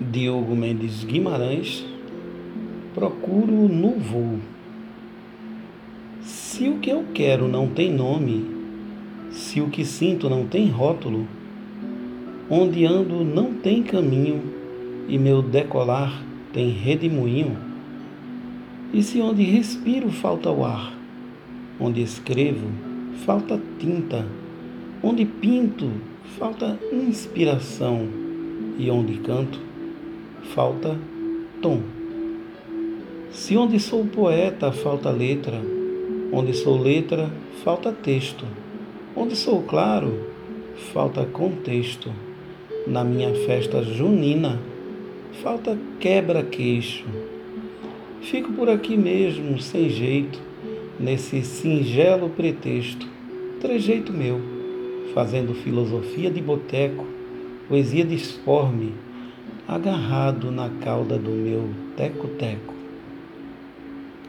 Diogo Mendes Guimarães, procuro no voo. Se o que eu quero não tem nome, se o que sinto não tem rótulo, onde ando não tem caminho e meu decolar tem redemoinho, e se onde respiro falta o ar, onde escrevo falta tinta, onde pinto falta inspiração e onde canto falta tom. Se onde sou poeta falta letra, onde sou letra falta texto, onde sou claro falta contexto. Na minha festa junina falta quebra-queixo. Fico por aqui mesmo, sem jeito, nesse singelo pretexto, trejeito meu, fazendo filosofia de boteco, poesia disforme, agarrado na cauda do meu teco-teco.